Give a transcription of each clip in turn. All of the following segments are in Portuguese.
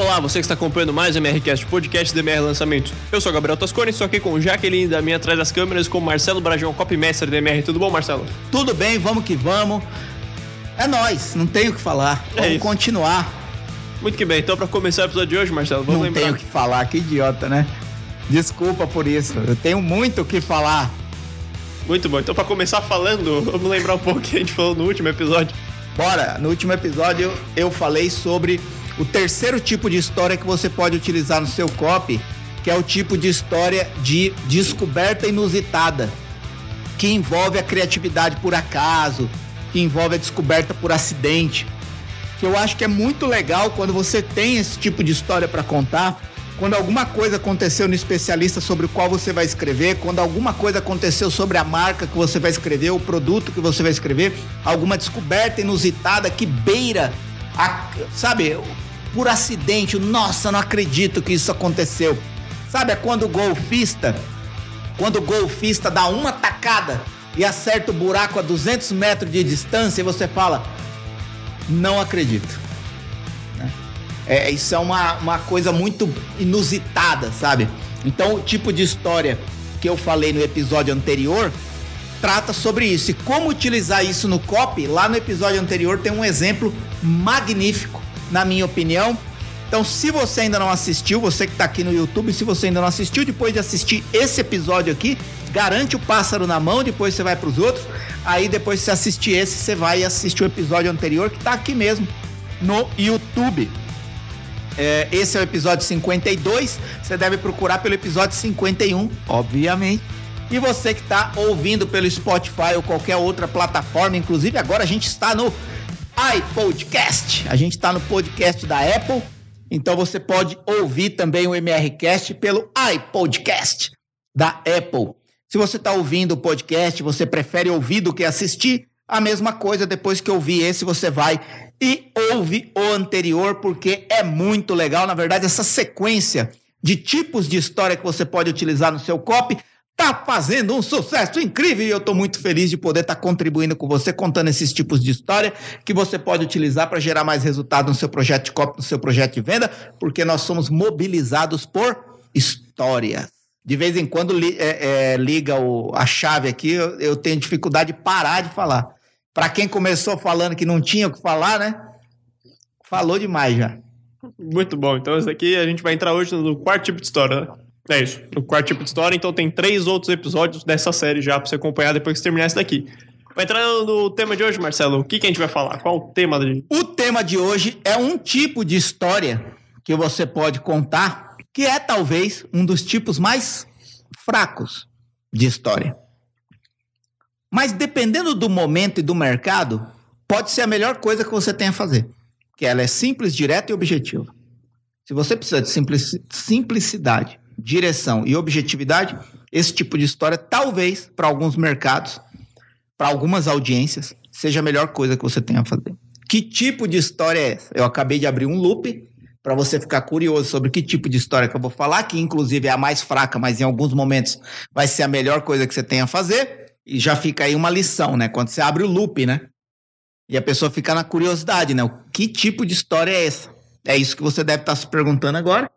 Olá, você que está acompanhando mais o MRCast, podcast do MR Lançamentos. Eu sou Gabriel Toscone, estou aqui com o Jaqueline da minha atrás das câmeras, com o Marcelo Brajão, copymestre do MR. Tudo bom, Marcelo? Tudo bem, vamos que vamos. É nós, não tenho o que falar. É Vamos isso. continuar. Muito que bem, então para começar o episódio de hoje, Marcelo, vamos não lembrar. tenho o que falar, que idiota, né? Desculpa por isso. Eu tenho muito o que falar. Muito bom, então para começar falando, vamos lembrar um pouco que a gente falou no último episódio. Bora, no último episódio eu falei sobre o terceiro tipo de história que você pode utilizar no seu copy, que é o tipo de história de descoberta inusitada, que envolve a criatividade por acaso, que envolve a descoberta por acidente. Que eu acho que é muito legal quando você tem esse tipo de história para contar, quando alguma coisa aconteceu no especialista sobre o qual você vai escrever, quando alguma coisa aconteceu sobre a marca que você vai escrever, o produto que você vai escrever, alguma descoberta inusitada que beira, a, sabe, por acidente, nossa, não acredito que isso aconteceu. Sabe, é quando o golfista, quando o golfista dá uma tacada e acerta o buraco a 200 metros de distância e você fala, não acredito. Né? É, isso é uma, uma coisa muito inusitada, sabe? Então, o tipo de história que eu falei no episódio anterior trata sobre isso. E como utilizar isso no copy, lá no episódio anterior tem um exemplo magnífico, na minha opinião. Então, se você ainda não assistiu, você que está aqui no YouTube, se você ainda não assistiu, depois de assistir esse episódio aqui, garante o pássaro na mão, depois você vai para os outros. Aí, depois você assistir esse, você vai assistir o episódio anterior, que está aqui mesmo, no YouTube. É, esse é o episódio 52. Você deve procurar pelo episódio 51, obviamente. E você que está ouvindo pelo Spotify ou qualquer outra plataforma, inclusive agora a gente está no iPodcast. A gente está no podcast da Apple. Então você pode ouvir também o MRCast pelo iPodcast da Apple. Se você está ouvindo o podcast, você prefere ouvir do que assistir, a mesma coisa, depois que ouvir esse, você vai e ouve o anterior, porque é muito legal. Na verdade, essa sequência de tipos de história que você pode utilizar no seu copy tá fazendo um sucesso incrível e eu tô muito feliz de poder estar contribuindo com você, contando esses tipos de história que você pode utilizar para gerar mais resultado no seu projeto de copy, no seu projeto de venda, porque nós somos mobilizados por histórias. De vez em quando li, é, é, liga o, a chave aqui, eu, eu tenho dificuldade de parar de falar. Para quem começou falando que não tinha o que falar, né? Falou demais já. Muito bom, então esse aqui a gente vai entrar hoje no quarto tipo de história, né? É isso, no quarto tipo de história, então tem três outros episódios dessa série já pra você acompanhar depois que terminar esse daqui. Vai entrar no tema de hoje, Marcelo. O que, que a gente vai falar? Qual o tema de. O tema de hoje é um tipo de história que você pode contar, que é talvez um dos tipos mais fracos de história. Mas dependendo do momento e do mercado, pode ser a melhor coisa que você tem a fazer. Que ela é simples, direta e objetiva. Se você precisa de simplici- simplicidade, direção e objetividade, esse tipo de história, talvez, para alguns mercados, para algumas audiências, seja a melhor coisa que você tem a fazer. Que tipo de história é essa? Eu acabei de abrir um loop para você ficar curioso sobre que tipo de história que eu vou falar, que inclusive é a mais fraca, mas em alguns momentos vai ser a melhor coisa que você tem a fazer. E já fica aí uma lição, né? Quando você abre o loop, né? E a pessoa fica na curiosidade, né? Que tipo de história é essa? É isso que você deve estar se perguntando agora.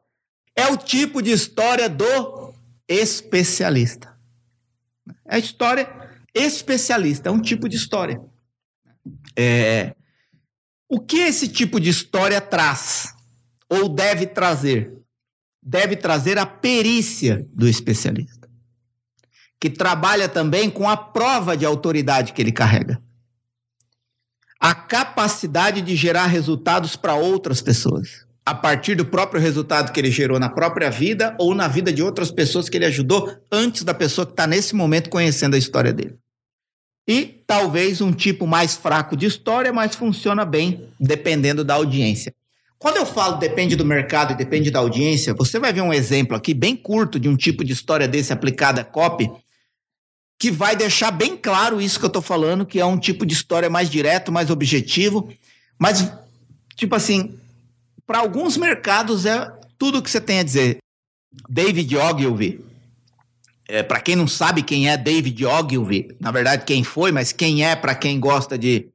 É o tipo de história do especialista. É história especialista, é um tipo de história. É... O que esse tipo de história traz? Ou deve trazer? Deve trazer a perícia do especialista, que trabalha também com a prova de autoridade que ele carrega. A capacidade de gerar resultados para outras pessoas, a partir do próprio resultado que ele gerou na própria vida ou na vida de outras pessoas que ele ajudou antes da pessoa que está nesse momento conhecendo a história dele. E talvez um tipo mais fraco de história, mas funciona bem dependendo da audiência. Quando eu falo depende do mercado e depende da audiência, você vai ver um exemplo aqui bem curto de um tipo de história desse aplicada a copy, que vai deixar bem claro isso que eu tô falando, que é um tipo de história mais direto, mais objetivo, mas tipo assim, para alguns mercados é tudo o que você tem a dizer. David Ogilvy, é, para quem não sabe quem é David Ogilvy, na verdade quem foi, mas quem é para quem gosta de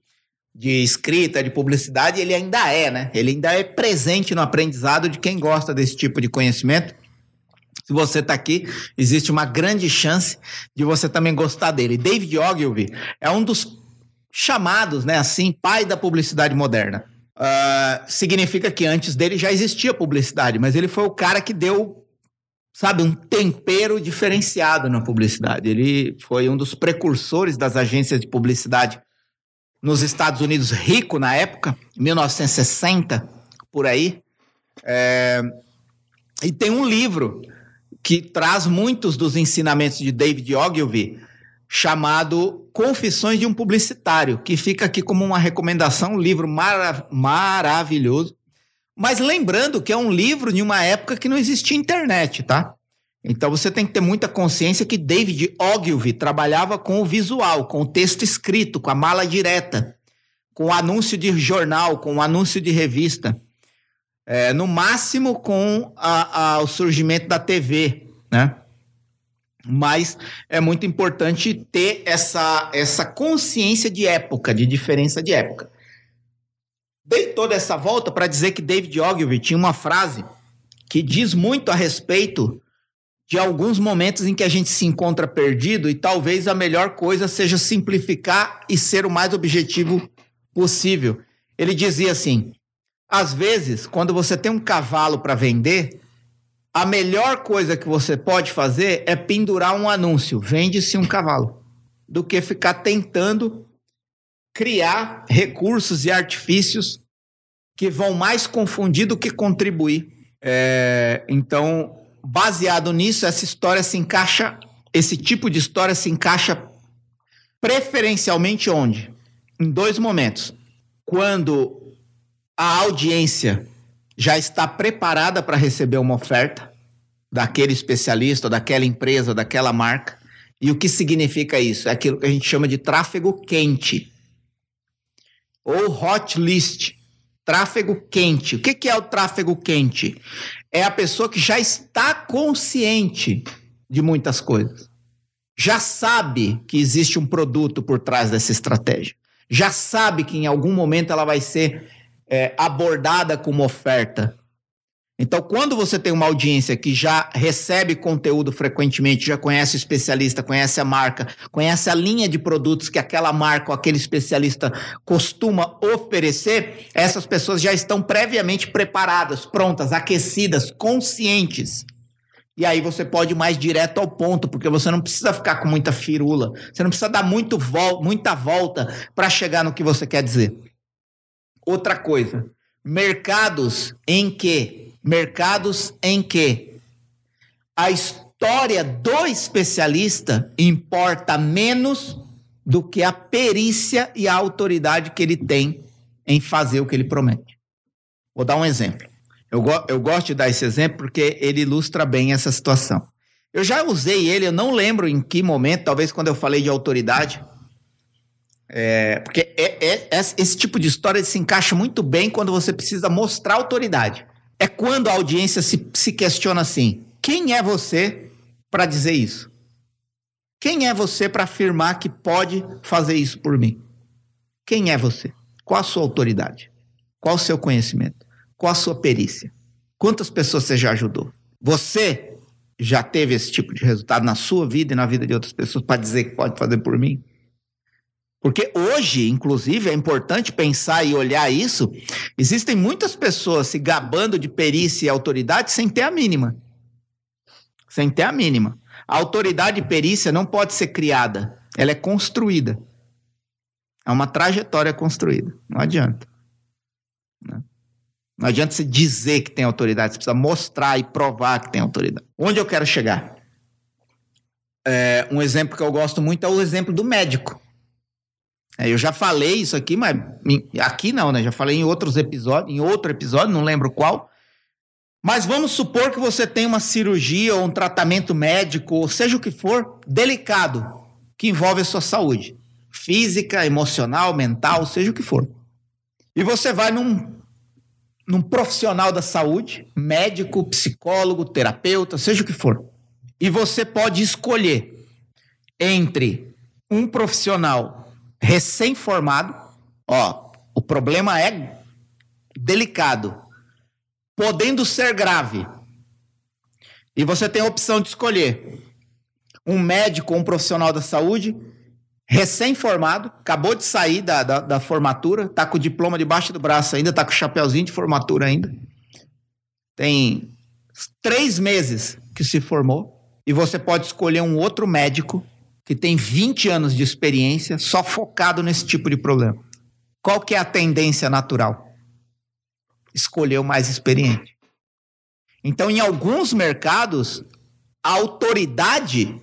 de escrita, de publicidade, ele ainda é, né? Ele ainda é presente no aprendizado de quem gosta desse tipo de conhecimento. Se você está aqui, existe uma grande chance de você também gostar dele. David Ogilvy é um dos chamados, né, assim, pai da publicidade moderna. Uh, significa que antes dele já existia publicidade, mas ele foi o cara que deu, sabe, um tempero diferenciado na publicidade. Ele foi um dos precursores das agências de publicidade nos Estados Unidos, rico na época, 1960, por aí. É, e tem um livro que traz muitos dos ensinamentos de David Ogilvy, chamado Confissões de um Publicitário, que fica aqui como uma recomendação, um livro mara maravilhoso. Mas lembrando que é um livro de uma época que não existia internet, tá? Então você tem que ter muita consciência que David Ogilvy trabalhava com o visual, com o texto escrito, com a mala direta, com o anúncio de jornal, com o anúncio de revista. É, no máximo com a, a, o surgimento da TV, né? Mas é muito importante ter essa, essa consciência de época, de diferença de época. Dei toda essa volta para dizer que David Ogilvy tinha uma frase que diz muito a respeito de alguns momentos em que a gente se encontra perdido e talvez a melhor coisa seja simplificar e ser o mais objetivo possível. Ele dizia assim: às vezes, quando você tem um cavalo para vender, a melhor coisa que você pode fazer é pendurar um anúncio: vende-se um cavalo, do que ficar tentando criar recursos e artifícios que vão mais confundir do que contribuir. É, então, baseado nisso, essa história se encaixa, esse tipo de história se encaixa preferencialmente onde? Em dois momentos. Quando a audiência já está preparada para receber uma oferta daquele especialista, daquela empresa, daquela marca. E o que significa isso? É aquilo que a gente chama de tráfego quente. Ou hot list. Tráfego quente. O que é o tráfego quente? é a pessoa que já está consciente de muitas coisas. Já sabe que existe um produto por trás dessa estratégia. Já sabe que em algum momento ela vai ser é, abordada com uma oferta. Então, quando você tem uma audiência que já recebe conteúdo frequentemente, já conhece o especialista, conhece a marca, conhece a linha de produtos que aquela marca ou aquele especialista costuma oferecer, essas pessoas já estão previamente preparadas, prontas, aquecidas, conscientes. E aí você pode ir mais direto ao ponto, porque você não precisa ficar com muita firula, você não precisa dar muito vol muita volta para chegar no que você quer dizer. Outra coisa, mercados em que mercados em que a história do especialista importa menos do que a perícia e a autoridade que ele tem em fazer o que ele promete. Vou dar um exemplo. Eu, go eu gosto de dar esse exemplo porque ele ilustra bem essa situação. Eu já usei ele, eu não lembro em que momento, talvez quando eu falei de autoridade. É, porque é, é, é esse tipo de história se encaixa muito bem quando você precisa mostrar autoridade é quando a audiência se, se questiona assim: quem é você para dizer isso? Quem é você para afirmar que pode fazer isso por mim? Quem é você? Qual a sua autoridade? Qual o seu conhecimento? Qual a sua perícia? Quantas pessoas você já ajudou? Você já teve esse tipo de resultado na sua vida e na vida de outras pessoas para dizer que pode fazer por mim? Porque hoje, inclusive, é importante pensar e olhar isso. Existem muitas pessoas se gabando de perícia e autoridade sem ter a mínima. Sem ter a mínima. A autoridade e perícia não pode ser criada, ela é construída. É uma trajetória construída. Não adianta. Né? Não adianta você dizer que tem autoridade, você precisa mostrar e provar que tem autoridade. Onde eu quero chegar? É, um exemplo que eu gosto muito é o exemplo do médico. É, eu já falei isso aqui, mas aqui não, né? Já falei em outros episódios, em outro episódio, não lembro qual. Mas vamos supor que você tem uma cirurgia ou um tratamento médico, ou seja o que for, delicado, que envolve a sua saúde. Física, emocional, mental, seja o que for. E você vai num, num profissional da saúde, médico, psicólogo, terapeuta, seja o que for. E você pode escolher entre um profissional recém-formado, Ó, o problema é delicado, podendo ser grave. E você tem a opção de escolher um médico ou um profissional da saúde recém-formado, acabou de sair da, da, da, formatura, tá com o diploma debaixo do braço ainda, tá com o chapeuzinho de formatura ainda. Tem três meses que se formou e você pode escolher um outro médico que tem 20 anos de experiência só focado nesse tipo de problema. Qual que é a tendência natural? Escolher o mais experiente. Então, em alguns mercados, a autoridade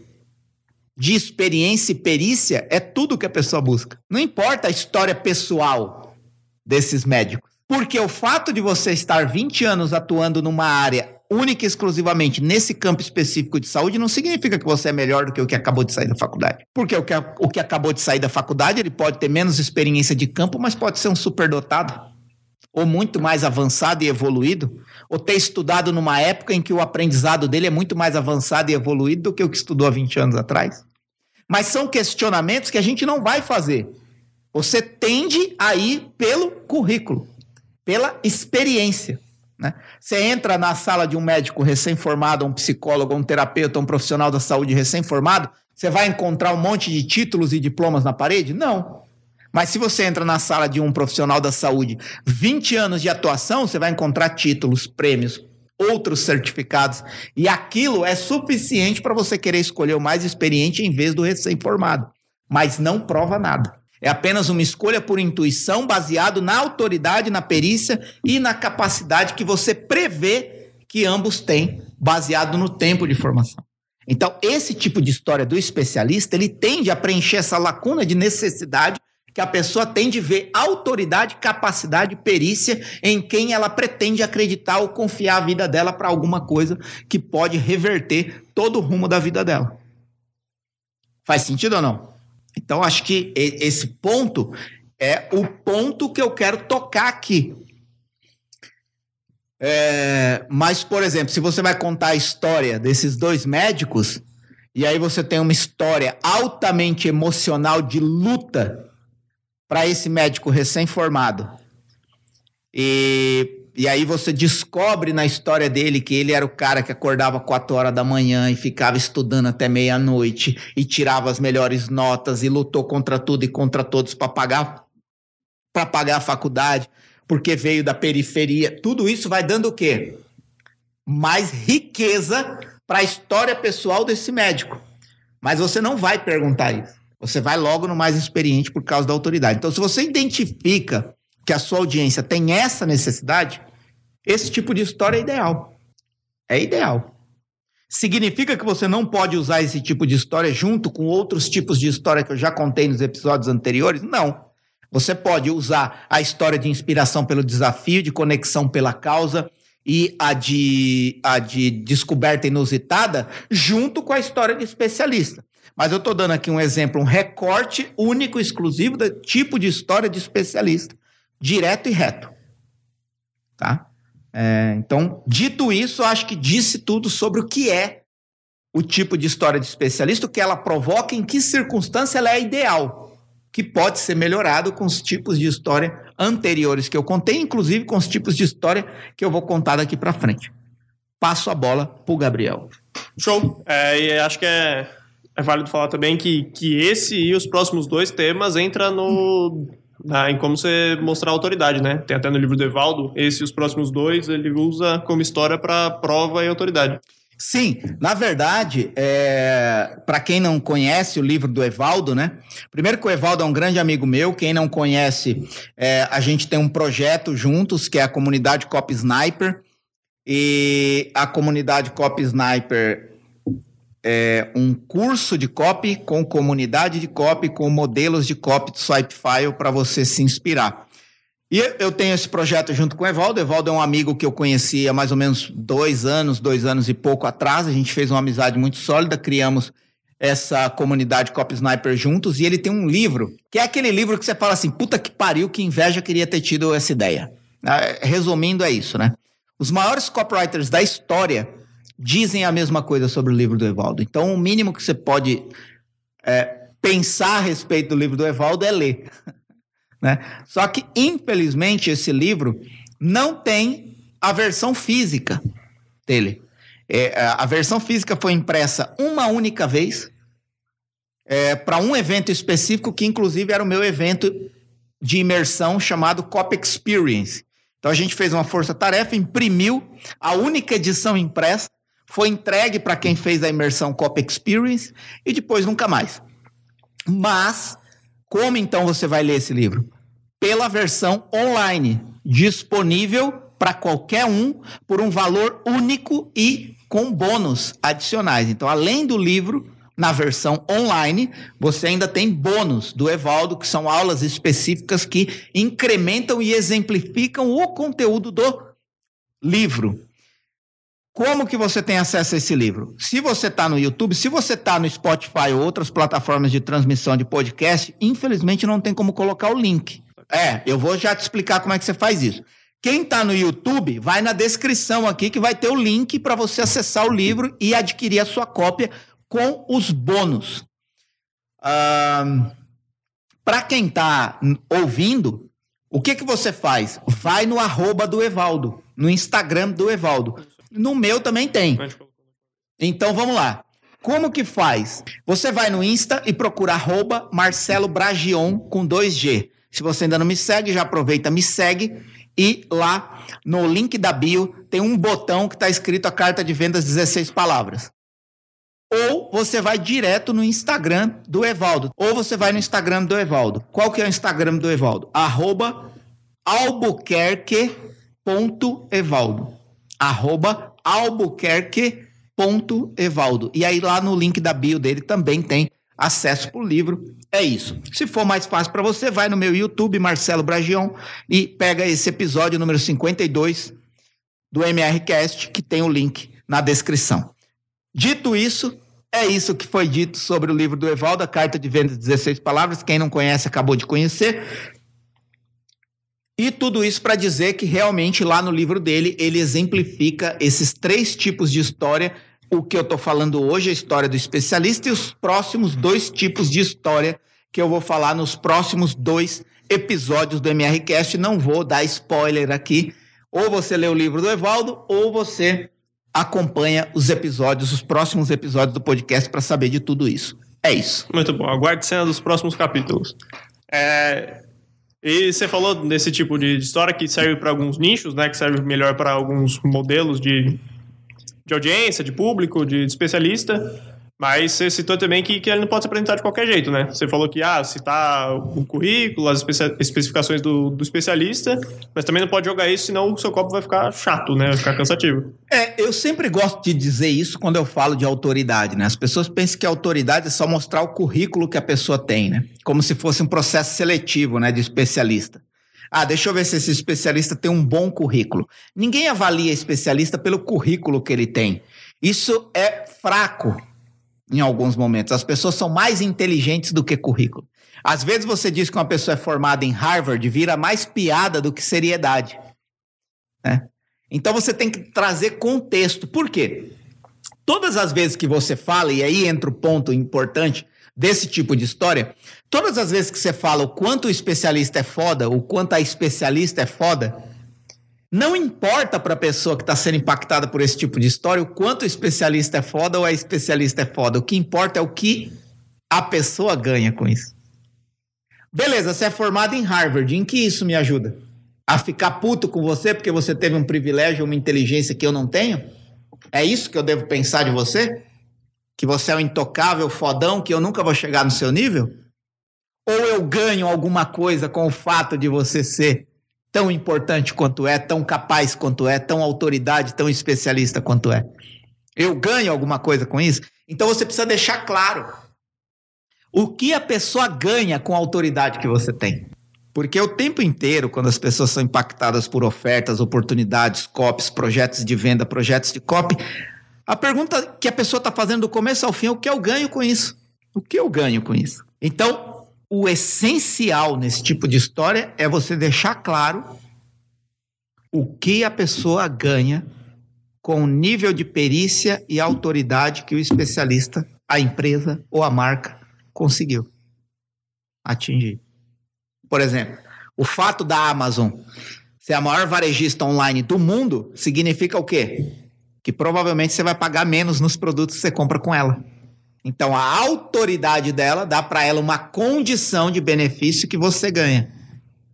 de experiência e perícia é tudo que a pessoa busca. Não importa a história pessoal desses médicos. Porque o fato de você estar 20 anos atuando numa área única e exclusivamente nesse campo específico de saúde não significa que você é melhor do que o que acabou de sair da faculdade. Porque o que, o que acabou de sair da faculdade, ele pode ter menos experiência de campo, mas pode ser um superdotado. Ou muito mais avançado e evoluído. Ou ter estudado numa época em que o aprendizado dele é muito mais avançado e evoluído do que o que estudou há 20 anos atrás. Mas são questionamentos que a gente não vai fazer. Você tende a ir pelo currículo, pela experiência. Né? Você entra na sala de um médico recém-formado, um psicólogo, um terapeuta, um profissional da saúde recém-formado, você vai encontrar um monte de títulos e diplomas na parede? Não. Mas se você entra na sala de um profissional da saúde, 20 anos de atuação, você vai encontrar títulos, prêmios, outros certificados. E aquilo é suficiente para você querer escolher o mais experiente em vez do recém-formado. Mas não prova nada. É apenas uma escolha por intuição, baseado na autoridade, na perícia e na capacidade que você prevê que ambos têm, baseado no tempo de formação. Então, esse tipo de história do especialista, ele tende a preencher essa lacuna de necessidade que a pessoa tem de ver autoridade, capacidade, perícia em quem ela pretende acreditar ou confiar a vida dela para alguma coisa que pode reverter todo o rumo da vida dela. Faz sentido ou não? Então, acho que esse ponto é o ponto que eu quero tocar aqui. É, mas, por exemplo, se você vai contar a história desses dois médicos, e aí você tem uma história altamente emocional de luta para esse médico recém-formado, e e aí você descobre na história dele que ele era o cara que acordava 4 horas da manhã e ficava estudando até meia-noite e tirava as melhores notas e lutou contra tudo e contra todos para pagar para pagar a faculdade, porque veio da periferia. Tudo isso vai dando o quê? Mais riqueza para a história pessoal desse médico. Mas você não vai perguntar isso. Você vai logo no mais experiente por causa da autoridade. Então, se você identifica que a sua audiência tem essa necessidade, esse tipo de história é ideal. É ideal. Significa que você não pode usar esse tipo de história junto com outros tipos de história que eu já contei nos episódios anteriores? Não. Você pode usar a história de inspiração pelo desafio, de conexão pela causa e a de, a de descoberta inusitada junto com a história de especialista. Mas eu estou dando aqui um exemplo, um recorte único, exclusivo do tipo de história de especialista, direto e reto. Tá? É, então, dito isso, acho que disse tudo sobre o que é o tipo de história de especialista, o que ela provoca, em que circunstância ela é ideal, que pode ser melhorado com os tipos de história anteriores que eu contei, inclusive com os tipos de história que eu vou contar daqui para frente. Passo a bola para o Gabriel. Show. É, e acho que é, é válido falar também que, que esse e os próximos dois temas entram no ah, em como você mostrar autoridade, né? Tem até no livro do Evaldo, esse e os próximos dois, ele usa como história para prova e autoridade. Sim, na verdade, é, para quem não conhece o livro do Evaldo, né? Primeiro que o Evaldo é um grande amigo meu. Quem não conhece, é, a gente tem um projeto juntos que é a comunidade Cop Sniper. E a comunidade Cop Sniper é, um curso de copy com comunidade de copy, com modelos de copy de Swipefile para você se inspirar. E eu tenho esse projeto junto com o Evaldo. Evaldo é um amigo que eu conheci há mais ou menos dois anos, dois anos e pouco atrás. A gente fez uma amizade muito sólida, criamos essa comunidade Cop Sniper juntos. E ele tem um livro, que é aquele livro que você fala assim: puta que pariu, que inveja queria ter tido essa ideia. Ah, resumindo, é isso, né? Os maiores copywriters da história dizem a mesma coisa sobre o livro do Evaldo. Então, o mínimo que você pode é, pensar a respeito do livro do Evaldo é ler. Né? Só que, infelizmente, esse livro não tem a versão física dele. É, a versão física foi impressa uma única vez é, para um evento específico, que inclusive era o meu evento de imersão chamado Cop Experience. Então a gente fez uma força-tarefa, imprimiu a única edição impressa, foi entregue para quem fez a imersão Cop Experience e depois nunca mais. Mas, como então você vai ler esse livro? Pela versão online, disponível para qualquer um por um valor único e com bônus adicionais. Então, além do livro, na versão online, você ainda tem bônus do Evaldo, que são aulas específicas que incrementam e exemplificam o conteúdo do livro. Como que você tem acesso a esse livro? Se você está no YouTube, se você está no Spotify ou outras plataformas de transmissão de podcast, infelizmente não tem como colocar o link. É, eu vou já te explicar como é que você faz isso. Quem está no YouTube, vai na descrição aqui que vai ter o link para você acessar o livro e adquirir a sua cópia com os bônus. Para quem está ouvindo, o que, que você faz? Vai no arroba do Evaldo, no Instagram do Evaldo. No meu também tem. Então vamos lá. Como que faz? Você vai no Insta e procura arroba Marcelo Bragion com 2G. Se você ainda não me segue, já aproveita, me segue. E lá no link da bio tem um botão que está escrito a carta de vendas 16 palavras. Ou você vai direto no Instagram do Evaldo. Ou você vai no Instagram do Evaldo. Qual que é o Instagram do Evaldo? Arroba albuquerque.evaldo. Arroba albuquerque.evaldo. E aí lá no link da bio dele também tem acesso para o livro. É isso. Se for mais fácil para você, vai no meu YouTube, Marcelo Bragion, e pega esse episódio número 52 do MRCast, que tem o link na descrição. Dito isso, é isso que foi dito sobre o livro do Evaldo, a Carta de Vendas 16 Palavras. Quem não conhece, acabou de conhecer. E tudo isso para dizer que realmente lá no livro dele ele exemplifica esses três tipos de história. O que eu estou falando hoje é a história do especialista e os próximos dois tipos de história que eu vou falar nos próximos dois episódios do MRCast. Não vou dar spoiler aqui. Ou você lê o livro do Evaldo, ou você acompanha os episódios, os próximos episódios do podcast para saber de tudo isso. É isso. Muito bom. Aguarde cena dos próximos capítulos. É... E você falou desse tipo de história que serve para alguns nichos, né? Que serve melhor para alguns modelos de, de audiência, de público, de especialista. Mas você citou também que, que ele não pode se apresentar de qualquer jeito, né? Você falou que, ah, citar o currículo, as especificações do, do especialista, mas também não pode jogar isso, senão o seu copo vai ficar chato, né? Vai ficar cansativo. É, eu sempre gosto de dizer isso quando eu falo de autoridade, né? As pessoas pensam que autoridade é só mostrar o currículo que a pessoa tem, né? Como se fosse um processo seletivo, né, de especialista. Ah, deixa eu ver se esse especialista tem um bom currículo. Ninguém avalia especialista pelo currículo que ele tem. Isso é fraco em alguns momentos. As pessoas são mais inteligentes do que currículo. Às vezes você diz que uma pessoa é formada em Harvard, vira mais piada do que seriedade. Né? Então você tem que trazer contexto. Por quê? Todas as vezes que você fala, e aí entra o ponto importante desse tipo de história, todas as vezes que você fala o quanto o especialista é foda, o quanto a especialista é foda, não importa para a pessoa que está sendo impactada por esse tipo de história o quanto o especialista é foda ou a especialista é foda. O que importa é o que a pessoa ganha com isso. Beleza, você é formado em Harvard. Em que isso me ajuda? A ficar puto com você porque você teve um privilégio, uma inteligência que eu não tenho? É isso que eu devo pensar de você? Que você é um intocável fodão que eu nunca vou chegar no seu nível? Ou eu ganho alguma coisa com o fato de você ser tão importante quanto é, tão capaz quanto é, tão autoridade, tão especialista quanto é. Eu ganho alguma coisa com isso? Então você precisa deixar claro o que a pessoa ganha com a autoridade que você tem. Porque o tempo inteiro, quando as pessoas são impactadas por ofertas, oportunidades, copies, projetos de venda, projetos de copy, a pergunta que a pessoa está fazendo do começo ao fim é o que eu ganho com isso? O que eu ganho com isso? Então, o essencial nesse tipo de história é você deixar claro o que a pessoa ganha com o nível de perícia e autoridade que o especialista, a empresa ou a marca conseguiu atingir. Por exemplo, O fato da Amazon ser a maior varejista online do mundo significa o quê? Que provavelmente você vai pagar menos nos produtos que você compra com ela. Então a autoridade dela dá para ela uma condição de benefício que você ganha.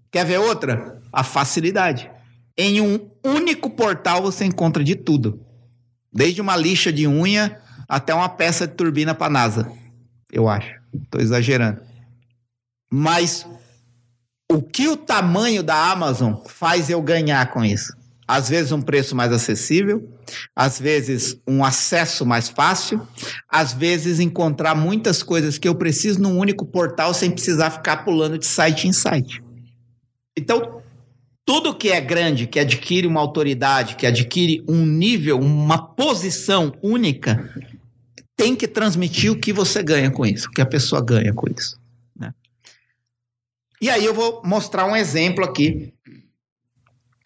Quer ver outra? A facilidade. Em um único portal você encontra de tudo. Desde uma lixa de unha até uma peça de turbina para NASA. Eu acho. Estou exagerando. Mas o que o tamanho da Amazon faz eu ganhar com isso? Às vezes um preço mais acessível, às vezes um acesso mais fácil, às vezes encontrar muitas coisas que eu preciso num único portal sem precisar ficar pulando de site em site. Então, tudo que é grande, que adquire uma autoridade, que adquire um nível, uma posição única, tem que transmitir o que você ganha com isso, o que a pessoa ganha com isso. Né? E aí eu vou mostrar um exemplo aqui.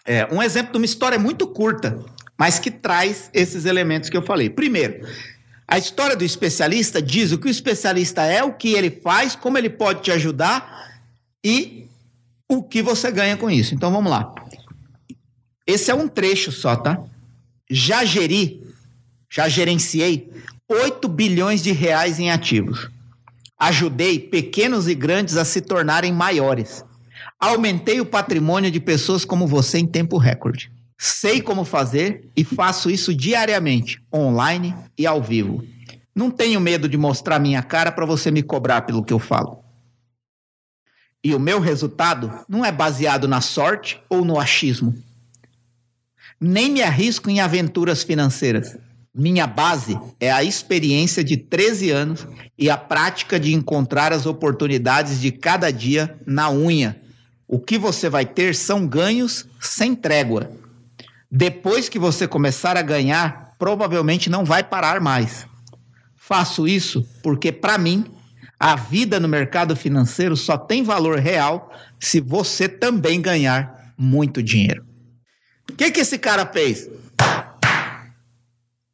É, um exemplo de uma história muito curta, mas que traz esses elementos que eu falei. Primeiro, a história do especialista diz o que o especialista é, o que ele faz, como ele pode te ajudar e o que você ganha com isso. Então vamos lá. Esse é um trecho só, tá? Já geri, já gerenciei 8 bilhões de reais em ativos. Ajudei pequenos e grandes a se tornarem maiores. Aumentei o patrimônio de pessoas como você em tempo recorde. Sei como fazer e faço isso diariamente, online e ao vivo. Não tenho medo de mostrar minha cara para você me cobrar pelo que eu falo. E o meu resultado não é baseado na sorte ou no achismo. Nem me arrisco em aventuras financeiras. Minha base é a experiência de 13 anos e a prática de encontrar as oportunidades de cada dia na unha. O que você vai ter são ganhos sem trégua. Depois que você começar a ganhar, provavelmente não vai parar mais. Faço isso porque, para mim, a vida no mercado financeiro só tem valor real se você também ganhar muito dinheiro. O que, que esse cara fez?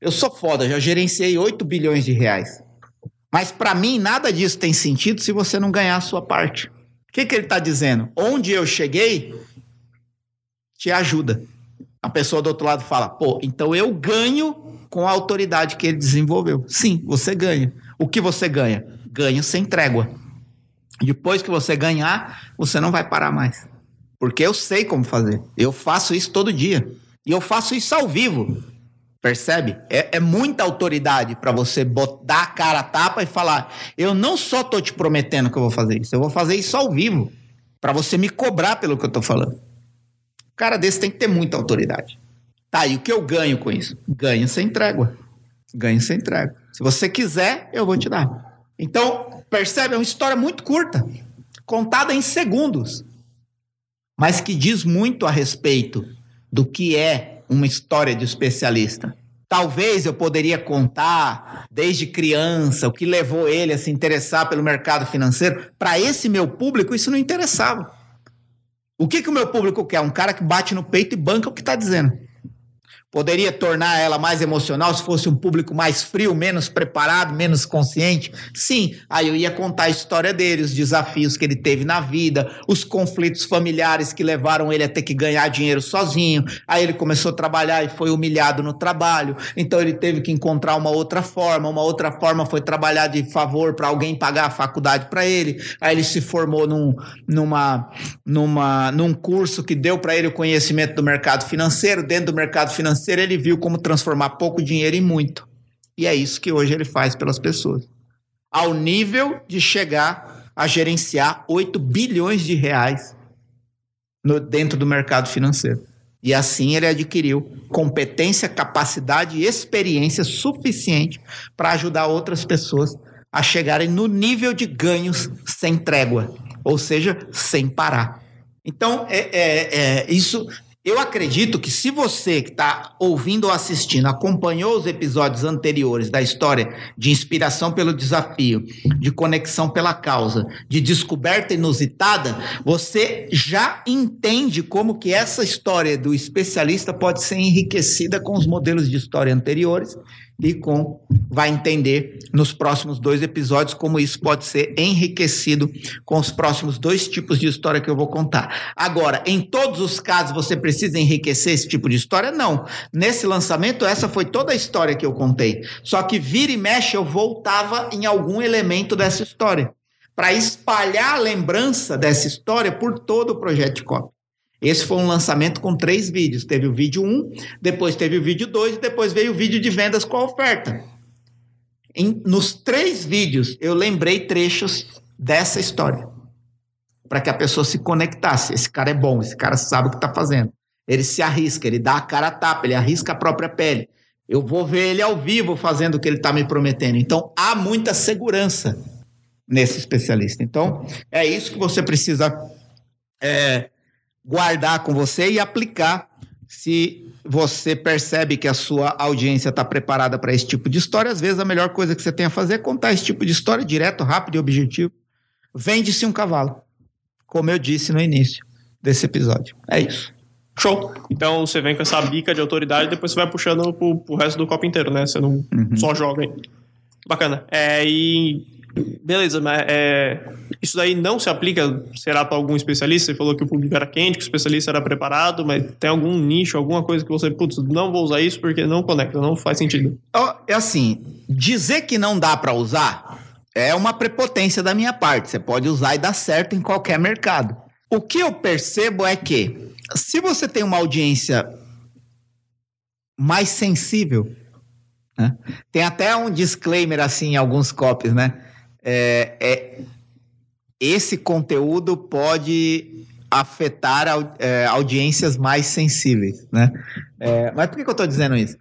Eu sou foda, já gerenciei 8 bilhões de reais. Mas para mim, nada disso tem sentido se você não ganhar a sua parte. O que, que ele está dizendo? Onde eu cheguei, te ajuda. A pessoa do outro lado fala, pô, então eu ganho com a autoridade que ele desenvolveu. Sim, você ganha. O que você ganha? ganho sem trégua. Depois que você ganhar, você não vai parar mais. Porque eu sei como fazer. Eu faço isso todo dia. E eu faço isso ao vivo. Percebe? É, é muita autoridade para você botar a cara a tapa e falar: eu não só tô te prometendo que eu vou fazer isso, eu vou fazer isso ao vivo. Para você me cobrar pelo que eu tô falando. O cara desse tem que ter muita autoridade. Tá, e o que eu ganho com isso? Ganho sem trégua. Ganho sem trégua. Se você quiser, eu vou te dar. Então, percebe? É uma história muito curta, contada em segundos, mas que diz muito a respeito do que é uma história de especialista. Talvez eu poderia contar desde criança o que levou ele a se interessar pelo mercado financeiro. Para esse meu público, isso não interessava. O que, que o meu público quer? Um cara que bate no peito e banca o que está dizendo. Poderia tornar ela mais emocional se fosse um público mais frio, menos preparado, menos consciente? Sim, aí eu ia contar a história dele, os desafios que ele teve na vida, os conflitos familiares que levaram ele a ter que ganhar dinheiro sozinho. Aí ele começou a trabalhar e foi humilhado no trabalho, então ele teve que encontrar uma outra forma. Uma outra forma foi trabalhar de favor para alguém pagar a faculdade para ele. Aí ele se formou num, numa, numa, num curso que deu para ele o conhecimento do mercado financeiro. Dentro do mercado financeiro, financeira, ele viu como transformar pouco dinheiro em muito. E é isso que hoje ele faz pelas pessoas. Ao nível de chegar a gerenciar 8 bilhões de reais no, dentro do mercado financeiro. E assim ele adquiriu competência, capacidade e experiência suficiente para ajudar outras pessoas a chegarem no nível de ganhos sem trégua, ou seja, sem parar. Então, é, é, é, isso eu acredito que se você que está ouvindo ou assistindo acompanhou os episódios anteriores da história de inspiração pelo desafio, de conexão pela causa, de descoberta inusitada, você já entende como que essa história do especialista pode ser enriquecida com os modelos de história anteriores e com vai entender nos próximos dois episódios como isso pode ser enriquecido com os próximos dois tipos de história que eu vou contar. Agora, em todos os casos você precisa enriquecer esse tipo de história? Não. Nesse lançamento essa foi toda a história que eu contei. Só que vira e mexe eu voltava em algum elemento dessa história para espalhar a lembrança dessa história por todo o projeto de cópia. Esse foi um lançamento com três vídeos. Teve o vídeo 1, depois teve o vídeo 2 e depois veio o vídeo de vendas com a oferta. Em, nos três vídeos, eu lembrei trechos dessa história. Para que a pessoa se conectasse. Esse cara é bom, esse cara sabe o que está fazendo. Ele se arrisca, ele dá a cara a tapa, ele arrisca a própria pele. Eu vou ver ele ao vivo fazendo o que ele está me prometendo. Então, há muita segurança nesse especialista. Então, é isso que você precisa é, guardar com você e aplicar se você percebe que a sua audiência está preparada para esse tipo de história. Às vezes, a melhor coisa que você tem a fazer é contar esse tipo de história direto, rápido e objetivo. Vende-se um cavalo, como eu disse no início desse episódio. É isso. Show. Então você vem com essa bica de autoridade e depois você vai puxando pro, pro resto do copo inteiro, né? Você não uhum. só joga aí. Bacana. É, e Beleza, mas é, isso daí não se aplica, será para algum especialista? Você falou que o público era quente, que o especialista era preparado, mas tem algum nicho, alguma coisa que você, putz, não vou usar isso porque não conecta, não faz sentido. É assim, dizer que não dá para usar é uma prepotência da minha parte. Você pode usar e dar certo em qualquer mercado. O que eu percebo é que, se você tem uma audiência mais sensível, né? tem até um disclaimer assim em alguns copies, né? É, é, esse conteúdo pode afetar é, audiências mais sensíveis, né? É, mas por que, que eu estou dizendo isso?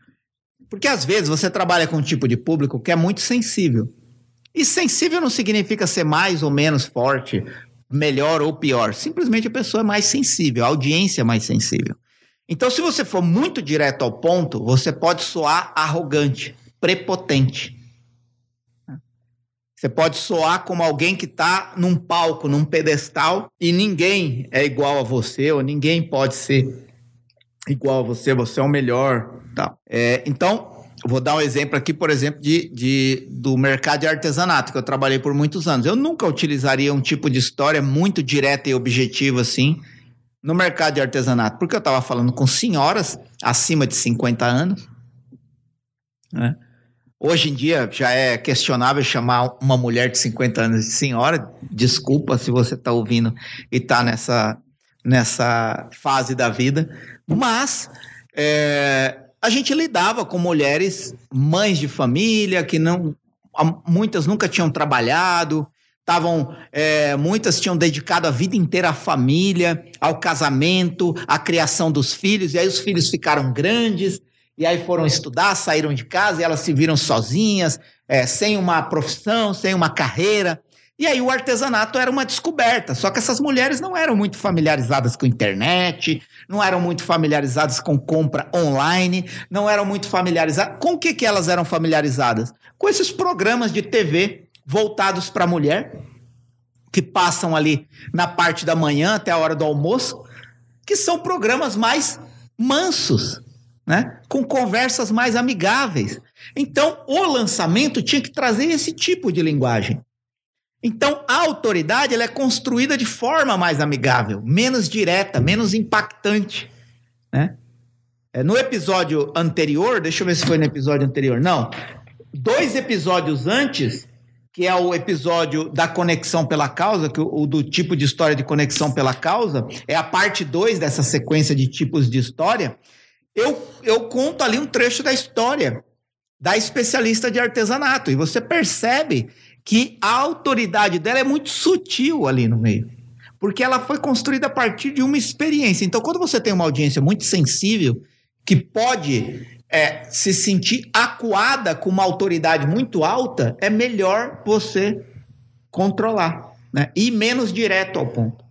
Porque às vezes você trabalha com um tipo de público que é muito sensível. E sensível não significa ser mais ou menos forte, melhor ou pior. Simplesmente a pessoa é mais sensível, a audiência é mais sensível. Então, se você for muito direto ao ponto, você pode soar arrogante, prepotente. Você pode soar como alguém que está num palco, num pedestal, e ninguém é igual a você, ou ninguém pode ser igual a você, você é o melhor. Tá. É, então, vou dar um exemplo aqui, por exemplo, de, de, do mercado de artesanato, que eu trabalhei por muitos anos. Eu nunca utilizaria um tipo de história muito direta e objetiva assim no mercado de artesanato, porque eu estava falando com senhoras acima de 50 anos, né? Hoje em dia já é questionável chamar uma mulher de 50 anos de senhora. Desculpa se você está ouvindo e está nessa, nessa fase da vida. Mas é, a gente lidava com mulheres, mães de família, que não. Muitas nunca tinham trabalhado, estavam é, muitas tinham dedicado a vida inteira à família, ao casamento, à criação dos filhos, e aí os filhos ficaram grandes, e aí foram estudar, saíram de casa e elas se viram sozinhas, é, sem uma profissão, sem uma carreira. E aí o artesanato era uma descoberta. Só que essas mulheres não eram muito familiarizadas com internet, não eram muito familiarizadas com compra online, não eram muito familiarizadas. Com o que, que elas eram familiarizadas? Com esses programas de TV voltados para a mulher, que passam ali na parte da manhã até a hora do almoço, que são programas mais mansos né? com conversas mais amigáveis. Então, o lançamento tinha que trazer esse tipo de linguagem. Então, a autoridade ela é construída de forma mais amigável, menos direta, menos impactante. Né? É, no episódio anterior, deixa eu ver se foi no episódio anterior, não. Dois episódios antes, que é o episódio da conexão pela causa, que o, o do tipo de história de conexão pela causa, é a parte 2 dessa sequência de tipos de história eu, eu conto ali um trecho da história da especialista de artesanato. E você percebe que a autoridade dela é muito sutil ali no meio. Porque ela foi construída a partir de uma experiência. Então, quando você tem uma audiência muito sensível, que pode é, se sentir acuada com uma autoridade muito alta, é melhor você controlar. Né? E menos direto ao ponto.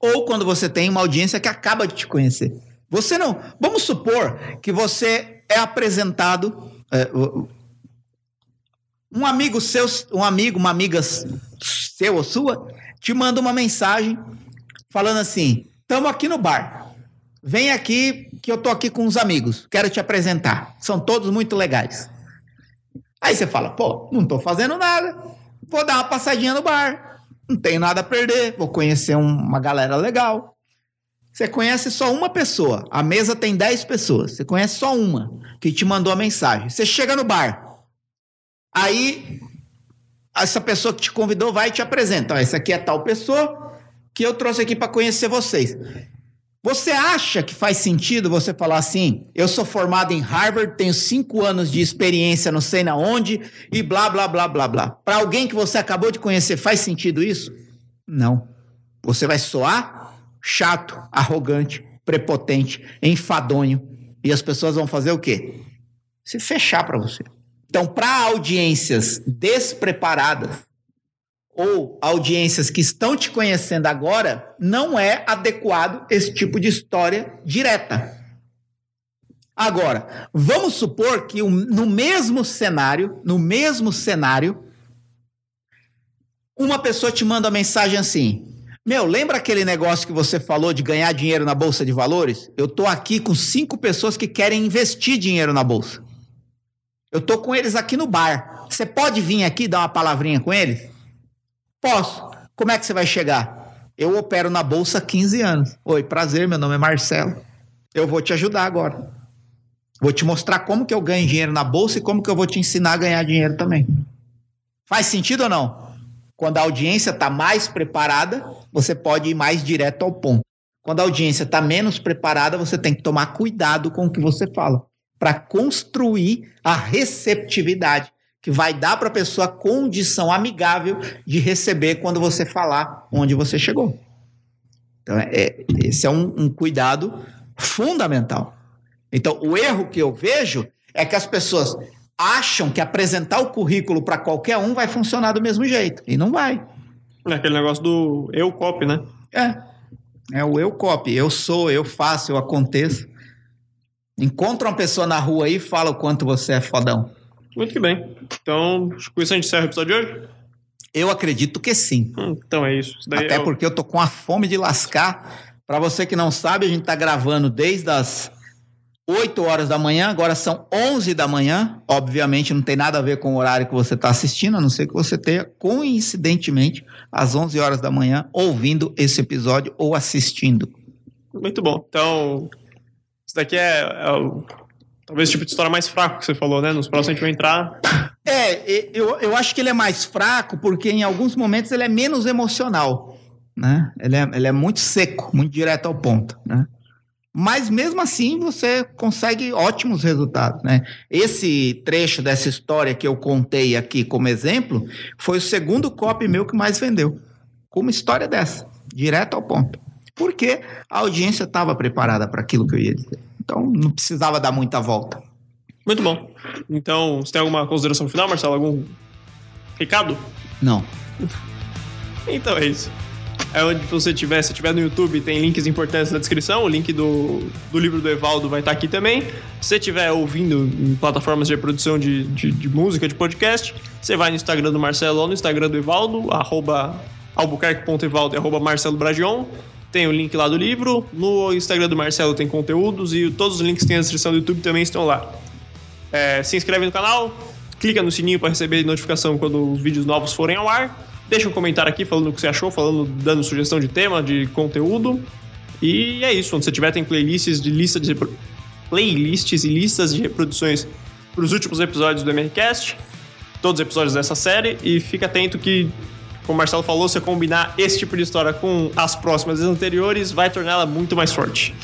Ou quando você tem uma audiência que acaba de te conhecer. Você não. Vamos supor que você é apresentado. É, um amigo seu, um amigo, uma amiga seu ou sua, te manda uma mensagem falando assim: estamos aqui no bar. Vem aqui que eu tô aqui com uns amigos, quero te apresentar. São todos muito legais. Aí você fala, pô, não tô fazendo nada, vou dar uma passadinha no bar, não tenho nada a perder, vou conhecer uma galera legal. Você conhece só uma pessoa, a mesa tem 10 pessoas, você conhece só uma que te mandou a mensagem. Você chega no bar, aí essa pessoa que te convidou vai e te apresenta. essa aqui é tal pessoa que eu trouxe aqui para conhecer vocês. Você acha que faz sentido você falar assim? Eu sou formado em Harvard, tenho cinco anos de experiência, não sei na onde, e blá, blá, blá, blá, blá. Para alguém que você acabou de conhecer, faz sentido isso? Não. Você vai soar chato, arrogante, prepotente, enfadonho. E as pessoas vão fazer o quê? Se fechar para você. Então, para audiências despreparadas, ou audiências que estão te conhecendo agora, não é adequado esse tipo de história direta. Agora, vamos supor que no mesmo cenário, no mesmo cenário, uma pessoa te manda uma mensagem assim: Meu, lembra aquele negócio que você falou de ganhar dinheiro na bolsa de valores? Eu tô aqui com cinco pessoas que querem investir dinheiro na bolsa. Eu tô com eles aqui no bar. Você pode vir aqui dar uma palavrinha com eles? Posso. Como é que você vai chegar? Eu opero na bolsa há 15 anos. Oi, prazer, meu nome é Marcelo. Eu vou te ajudar agora. Vou te mostrar como que eu ganho dinheiro na bolsa e como que eu vou te ensinar a ganhar dinheiro também. Faz sentido ou não? Quando a audiência está mais preparada, você pode ir mais direto ao ponto. Quando a audiência está menos preparada, você tem que tomar cuidado com o que você fala para construir a receptividade que vai dar para a pessoa condição amigável de receber quando você falar onde você chegou. Então, é, esse é um, um cuidado fundamental. Então, o erro que eu vejo é que as pessoas acham que apresentar o currículo para qualquer um vai funcionar do mesmo jeito. E não vai. É aquele negócio do eu copy, né? É. É o eu copy. Eu sou, eu faço, eu aconteço. Encontra uma pessoa na rua aí e fala o quanto você é fodão. Muito que bem. Então, com isso a gente encerra o episódio de hoje? Eu acredito que sim. Hum, então é isso. isso Até é porque eu tô com a fome de lascar. Para você que não sabe, a gente tá gravando desde as 8 horas da manhã, agora são 11 da manhã. Obviamente não tem nada a ver com o horário que você está assistindo, a não ser que você tenha, coincidentemente, às 11 horas da manhã, ouvindo esse episódio ou assistindo. Muito bom. Então, isso daqui é, é o Talvez o tipo de história mais fraco que você falou, né? Nos próximos a gente vai entrar. É, eu, eu acho que ele é mais fraco porque em alguns momentos ele é menos emocional, né? Ele é, ele é muito seco, muito direto ao ponto, né? Mas mesmo assim você consegue ótimos resultados, né? Esse trecho dessa história que eu contei aqui como exemplo foi o segundo copy meu que mais vendeu. Com uma história dessa, direto ao ponto. Porque a audiência estava preparada para aquilo que eu ia dizer. Então não precisava dar muita volta. Muito bom. Então, você tem alguma consideração final, Marcelo? Algum recado? Não. Então é isso. É onde você tiver, se tiver no YouTube, tem links importantes na descrição. O link do, do livro do Evaldo vai estar aqui também. Se você estiver ouvindo em plataformas de reprodução de, de, de, música, de podcast, você vai no Instagram do Marcelo ou no Instagram do Evaldo, arroba albuquerque.evaldo arroba Marcelo Bragion. Tem o link lá do livro. No Instagram do Marcelo tem conteúdos e todos os links que tem na descrição do YouTube também estão lá. É, se inscreve no canal, clica no sininho para receber notificação quando os vídeos novos forem ao ar. Deixa um comentário aqui falando o que você achou, falando, dando sugestão de tema, de conteúdo. E é isso. Onde você tiver, tem playlists de lista de playlists e listas de reproduções para os últimos episódios do MRCast, todos os episódios dessa série. E fica atento que como o Marcelo falou, se combinar esse tipo de história com as próximas anteriores, vai torná-la muito mais forte.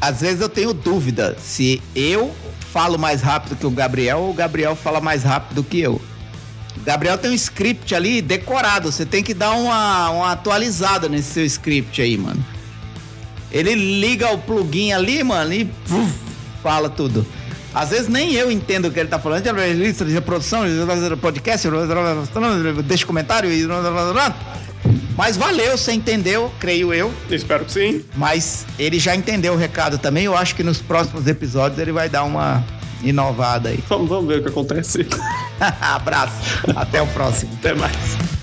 Às vezes eu tenho dúvida se eu falo mais rápido que o Gabriel ou o Gabriel fala mais rápido que eu. Gabriel tem um script ali decorado, você tem que dar uma, uma atualizada nesse seu script aí, mano. Ele liga o plugin ali, mano, e fala tudo. Às vezes nem eu entendo o que ele está falando. Lista de reprodução, podcast, deixa comentário. Mas valeu, você entendeu, creio eu. Espero que sim. Mas ele já entendeu o recado também. Eu acho que nos próximos episódios ele vai dar uma inovada aí. Vamos, vamos ver o que acontece. Abraço. Até o próximo. Até mais.